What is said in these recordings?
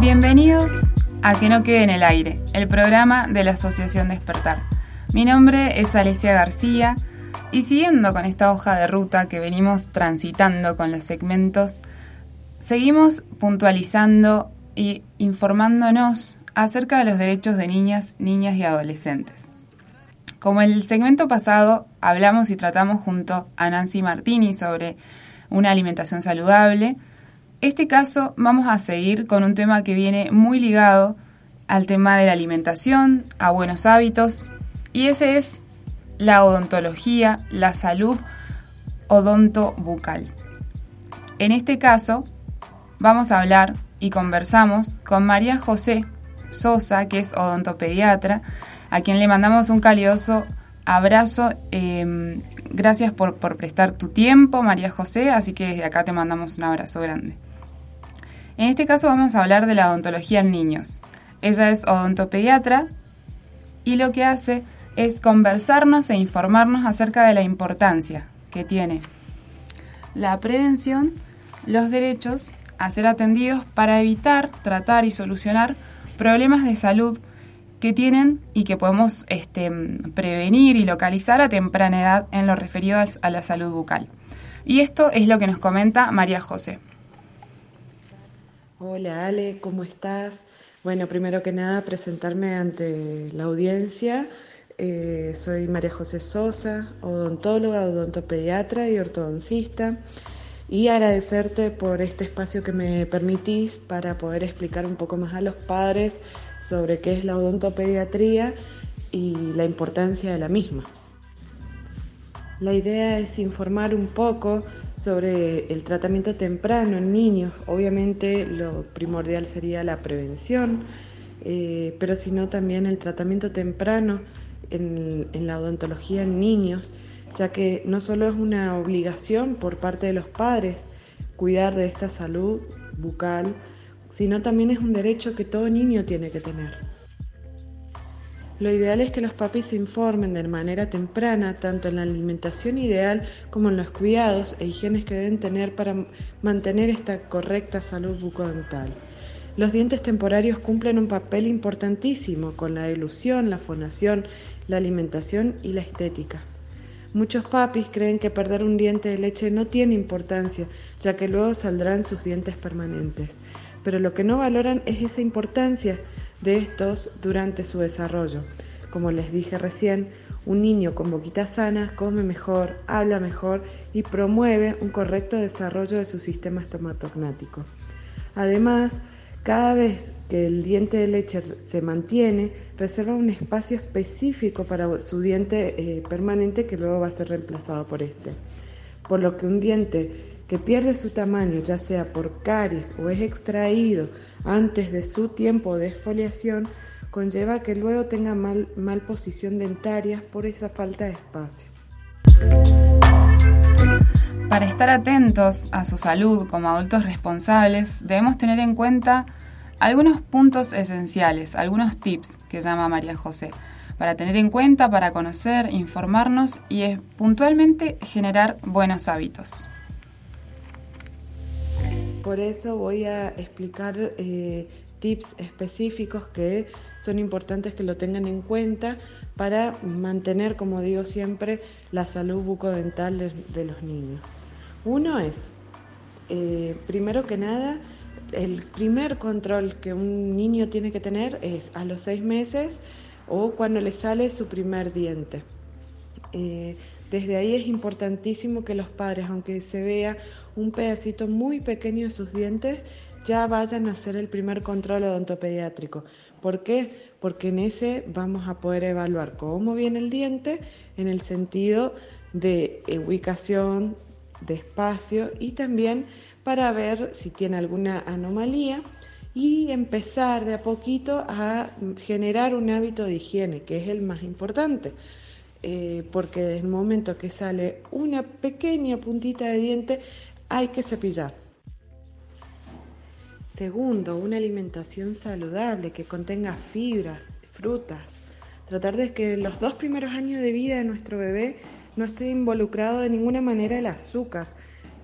Bienvenidos a Que no quede en el aire, el programa de la Asociación Despertar. Mi nombre es Alesia García y siguiendo con esta hoja de ruta que venimos transitando con los segmentos, seguimos puntualizando y informándonos acerca de los derechos de niñas, niñas y adolescentes. Como el segmento pasado hablamos y tratamos junto a Nancy Martini sobre una alimentación saludable, este caso vamos a seguir con un tema que viene muy ligado al tema de la alimentación, a buenos hábitos, y ese es la odontología, la salud odontobucal. En este caso, vamos a hablar y conversamos con María José Sosa, que es odontopediatra, a quien le mandamos un calidoso abrazo. Em, gracias por, por prestar tu tiempo, María José, así que desde acá te mandamos un abrazo grande. En este caso vamos a hablar de la odontología en niños. Ella es odontopediatra y lo que hace es conversarnos e informarnos acerca de la importancia que tiene la prevención, los derechos a ser atendidos para evitar, tratar y solucionar problemas de salud que tienen y que podemos este, prevenir y localizar a temprana edad en lo referido a la salud bucal. Y esto es lo que nos comenta María José. Hola Ale, ¿cómo estás? Bueno, primero que nada presentarme ante la audiencia. Eh, soy María José Sosa, odontóloga, odontopediatra y ortodoncista. Y agradecerte por este espacio que me permitís para poder explicar un poco más a los padres sobre qué es la odontopediatría y la importancia de la misma. La idea es informar un poco sobre el tratamiento temprano en niños. Obviamente lo primordial sería la prevención, eh, pero si no también el tratamiento temprano en, en la odontología en niños, ya que no solo es una obligación por parte de los padres cuidar de esta salud bucal, sino también es un derecho que todo niño tiene que tener. Lo ideal es que los papis se informen de manera temprana tanto en la alimentación ideal como en los cuidados e higienes que deben tener para mantener esta correcta salud bucodental. Los dientes temporarios cumplen un papel importantísimo con la ilusión, la fonación, la alimentación y la estética. Muchos papis creen que perder un diente de leche no tiene importancia, ya que luego saldrán sus dientes permanentes. Pero lo que no valoran es esa importancia, de estos durante su desarrollo. Como les dije recién, un niño con boquita sana come mejor, habla mejor y promueve un correcto desarrollo de su sistema estomatognático. Además, cada vez que el diente de leche se mantiene, reserva un espacio específico para su diente eh, permanente que luego va a ser reemplazado por este. Por lo que un diente que pierde su tamaño ya sea por caries o es extraído antes de su tiempo de exfoliación, conlleva que luego tenga mal, mal posición dentaria por esa falta de espacio. Para estar atentos a su salud como adultos responsables, debemos tener en cuenta algunos puntos esenciales, algunos tips que llama María José, para tener en cuenta, para conocer, informarnos y puntualmente generar buenos hábitos. Por eso voy a explicar eh, tips específicos que son importantes que lo tengan en cuenta para mantener, como digo siempre, la salud bucodental de, los niños. Uno es, eh, primero que nada, el primer control que un niño tiene que tener es a los seis meses o cuando le sale su primer diente. Eh, desde ahí es importantísimo que los padres, aunque se vea un pedacito muy pequeño de sus dientes, ya vayan a hacer el primer control odontopediátrico. ¿Por qué? Porque en ese vamos a poder evaluar cómo viene el diente en el sentido de ubicación, de espacio y también para ver si tiene alguna anomalía y empezar de a poquito a generar un hábito de higiene, que es el más importante. Eh, porque desde el momento que sale una pequeña puntita de diente hay que cepillar. Segundo, una alimentación saludable que contenga fibras, frutas. Tratar de que los dos primeros años de vida de nuestro bebé no esté involucrado de ninguna manera el azúcar.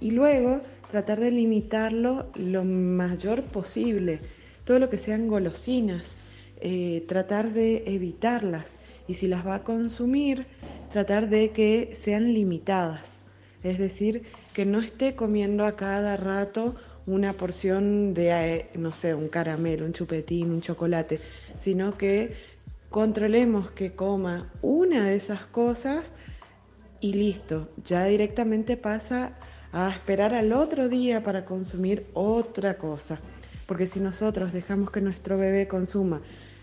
Y luego tratar de limitarlo lo mayor posible. Todo lo que sean golosinas, eh, tratar de evitarlas. Y si las va a consumir, tratar de que sean limitadas. Es decir, que no esté comiendo a cada rato una porción de, eh, no sé, un caramelo, un chupetín, un chocolate, sino que controlemos que coma una de esas cosas y listo, ya directamente pasa a esperar al otro día para consumir otra cosa. Porque si nosotros dejamos que nuestro bebé consuma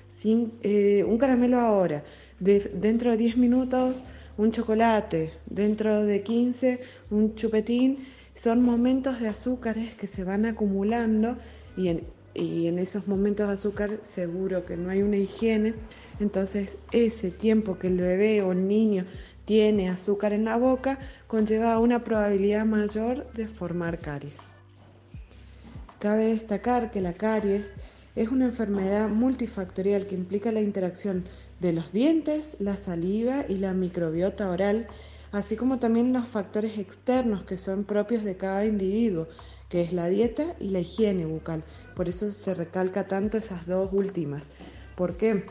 sin, eh, un caramelo ahora, dentro de 10 minutos un chocolate, dentro de 15 un chupetín, son momentos de azúcares que se van acumulando y en, y en esos momentos de azúcar seguro que no hay una higiene, entonces ese tiempo que el bebé o el niño tiene azúcar en la boca conlleva una probabilidad mayor de formar caries. Cabe destacar que la caries es una enfermedad multifactorial que implica la interacción de los dientes, la saliva y la microbiota oral, así como también los factores externos que son propios de cada individuo, que es la dieta y la higiene bucal. Por eso se recalca tanto esas dos últimas. ¿Por qué?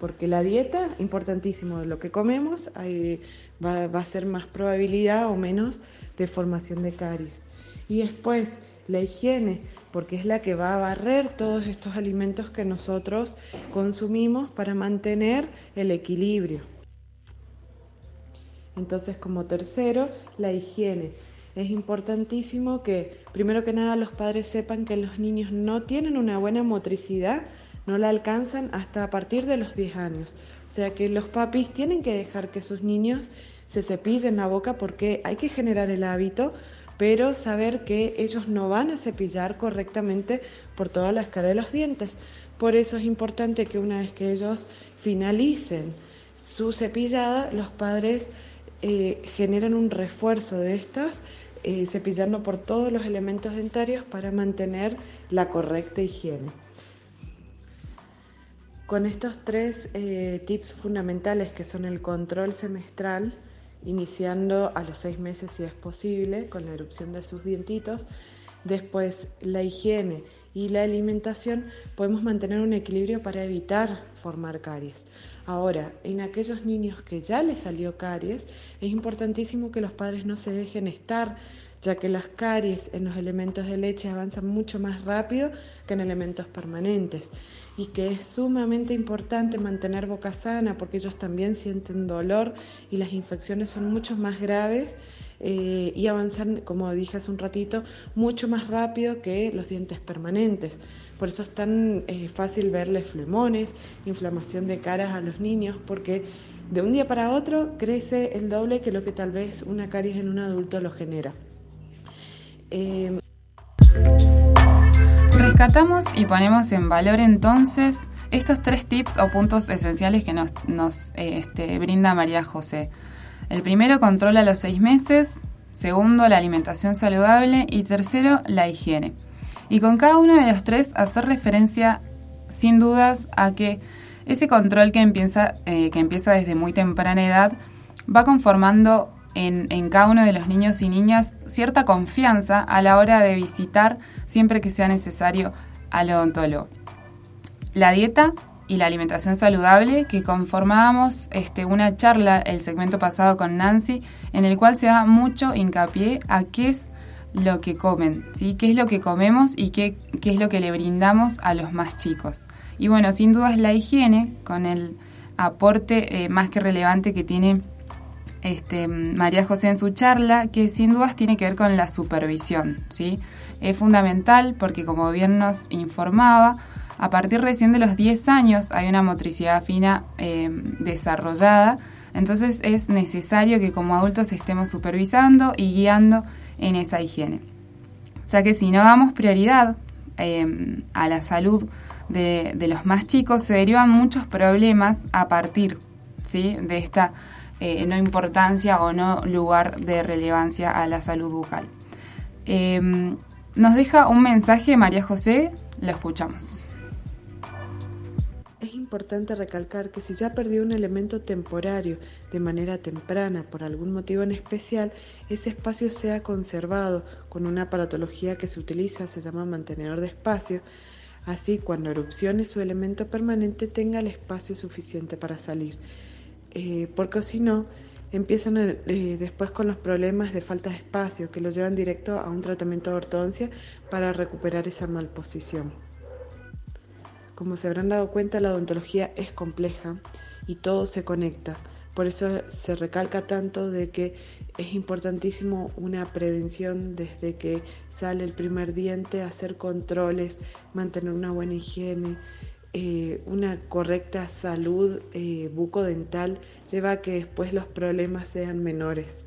Porque la dieta, importantísimo, de lo que comemos, va, va a ser más probabilidad o menos de formación de caries. Y después, la higiene, porque es la que va a barrer todos estos alimentos que nosotros consumimos para mantener el equilibrio. Entonces, como tercero, la higiene. Es importantísimo que, primero que nada, los padres sepan que los niños no tienen una buena motricidad, no la alcanzan hasta a partir de los 10 años. O sea que los papis tienen que dejar que sus niños se cepillen la boca porque hay que generar el hábito pero saber que ellos no van a cepillar correctamente por toda la escala de los dientes. Por eso es importante que una vez que ellos finalicen su cepillada, los padres eh, generan un refuerzo de estas, eh, cepillando por todos los elementos dentarios para mantener la correcta higiene. Con estos tres eh, tips fundamentales que son el control semestral, iniciando a los seis meses si es posible, con la erupción de sus dientitos. Después la higiene y la alimentación podemos mantener un equilibrio para evitar formar caries. Ahora, en aquellos niños que ya les salió caries, es importantísimo que los padres no se dejen estar, ya que las caries en los elementos de leche avanzan mucho más rápido que en elementos permanentes y que es sumamente importante mantener boca sana porque ellos también sienten dolor y las infecciones son mucho más graves eh, y avanzan, como dije hace un ratito, mucho más rápido que los dientes permanentes. Por eso es tan eh, fácil verle flemones, inflamación de caras a los niños, porque de un día para otro crece el doble que lo que tal vez una caries en un adulto lo genera. Eh, Rescatamos y ponemos en valor entonces estos tres tips o puntos esenciales que nos, eh, este, brinda María José. El primero, controla los seis meses. Segundo, la alimentación saludable. Y tercero, la higiene. Y con cada uno de los tres hacer referencia sin dudas a que ese control que empieza, eh, que empieza desde muy temprana edad va conformando en, cada uno de los niños y niñas cierta confianza a la hora de visitar siempre que sea necesario al odontólogo. La dieta y la alimentación saludable, que conformábamos este, una charla el segmento pasado con Nancy, en el cual se da mucho hincapié a qué es lo que comen, ¿sí? qué es lo que comemos y qué, qué es lo que le brindamos a los más chicos. Y bueno, sin duda es la higiene, con el aporte eh, más que relevante que tiene este, María José en su charla, que sin dudas tiene que ver con la supervisión. ¿sí? Es fundamental porque, como bien nos informaba, a partir recién de los 10 años hay una motricidad fina eh, desarrollada, entonces es necesario que como adultos estemos supervisando y guiando en esa higiene. Sea que si no damos prioridad eh, a la salud de, de, los más chicos, se derivan muchos problemas a partir ¿sí? de esta eh, no importancia o no lugar de relevancia a la salud bucal. Em, nos deja un mensaje María José, lo escuchamos. Es importante recalcar que si ya perdió un elemento temporario de manera temprana por algún motivo en especial, ese espacio sea conservado con una aparatología que se utiliza, se llama mantenedor de espacio, así cuando erupcione su elemento permanente tenga el espacio suficiente para salir. Eh, porque si no, empiezan eh, después con los problemas de falta de espacio que lo llevan directo a un tratamiento de ortodoncia para recuperar esa malposición. Como se habrán dado cuenta, la odontología es compleja y todo se conecta. Por eso se recalca tanto de que es importantísimo una prevención desde que sale el primer diente, hacer controles, mantener una buena higiene, eh, una correcta salud eh, bucodental lleva a que después los problemas sean menores.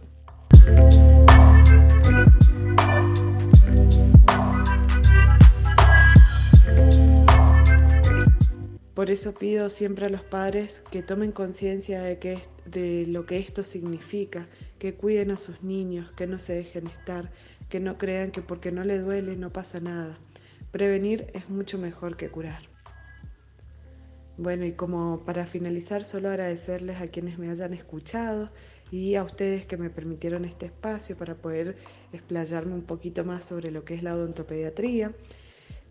Por eso pido siempre a los padres que tomen conciencia de, que, de lo que esto significa, que cuiden a sus niños, que no se dejen estar, que no crean que porque no le duele no pasa nada. Prevenir es mucho mejor que curar. Bueno, y como para finalizar, solo agradecerles a quienes me hayan escuchado y a ustedes que me permitieron este espacio para poder explayarme un poquito más sobre lo que es la odontopediatría.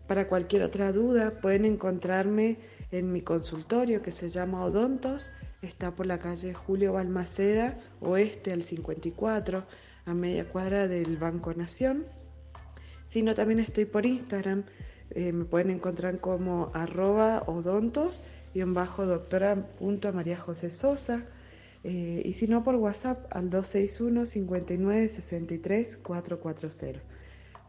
Para cualquier otra duda pueden encontrarme en mi consultorio que se llama Odontos, está por la calle Julio Balmaceda, oeste al 54, a media cuadra del Banco Nación. Sino también estoy por Instagram, eh, me pueden encontrar como arroba odontos bajo doctora punto María José Sosa eh, y si no por WhatsApp al 261 59 63 440.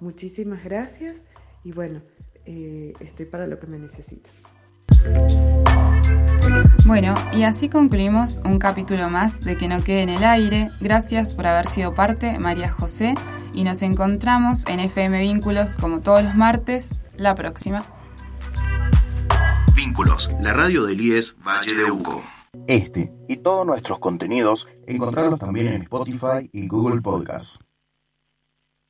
Muchísimas gracias y bueno, eh, estoy para lo que me necesiten. Bueno, y así concluimos un capítulo más de Que no quede en el aire. Gracias por haber sido parte, María José, y nos encontramos en FM Vínculos como todos los martes, la próxima. Vínculos, la radio del IES Valle de Uco. Este y todos nuestros contenidos encontrarlos también en Spotify y Google Podcasts.